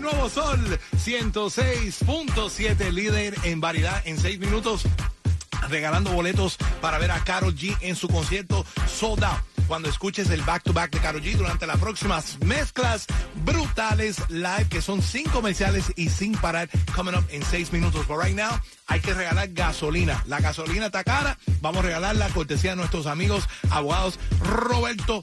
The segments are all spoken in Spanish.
nuevo sol 106.7, líder en variedad en 6 minutos, regalando boletos para ver a Karol G en su concierto Sold Out. Cuando escuches el back to back de Karol G durante las próximas mezclas brutales live, que son sin comerciales y sin parar, coming up en 6 minutos. But right now, hay que regalar gasolina. La gasolina está cara. Vamos a regalar la cortesía de nuestros amigos abogados Roberto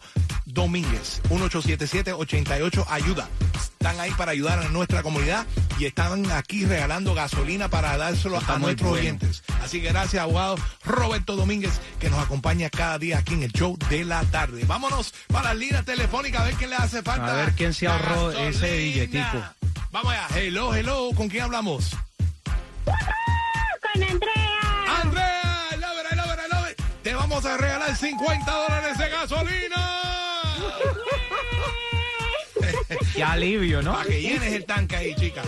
Domínguez, 1877-88 Ayuda. Están ahí para ayudar a nuestra comunidad y están aquí regalando gasolina para dárselo a nuestros oyentes. Así que gracias, abogado Roberto Domínguez, que nos acompaña cada día aquí en el show de la tarde. Vámonos para la línea telefónica a ver quién le hace falta. A ver quién se ahorró gasolina. ese billetico. Vamos allá. Hello, hello. ¿Con quién hablamos? con Andrea. Andrea, love it, I love it, I love it. Te vamos a regalar 50 dólares de gasolina. Qué alivio, ¿no? Para que llenes el tanque ahí, chica.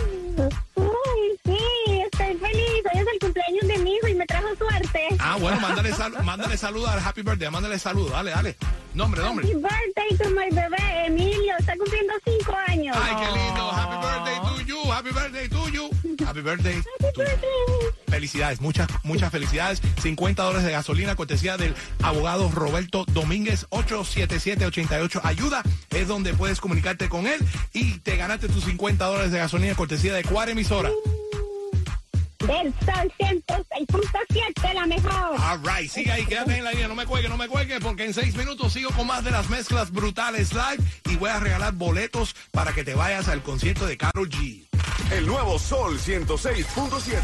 Uy, sí, estoy feliz. Hoy es el cumpleaños de mi hijo y me trajo suerte. Ah, bueno, mándale, sal mándale salud al Happy Birthday, mándale salud, dale, dale. Nombre, nombre. Happy birthday to my bebé, Emilio. Está cumpliendo cinco años. Ay, qué lindo. Happy birthday to you, happy birthday to you. Happy birthday birthday. Felicidades, muchas, muchas felicidades. 50 dólares de gasolina, cortesía del abogado Roberto Domínguez, 877-88. Ayuda, es donde puedes comunicarte con él y te ganaste tus 50 dólares de gasolina, cortesía de cuál emisora. Del Sol 106.7, la mejor. All right, sigue ahí, quédate en la línea, no me cuelgue, no me cuelgue, porque en seis minutos sigo con más de las mezclas brutales live y voy a regalar boletos para que te vayas al concierto de Carol G. El nuevo Sol 106.7.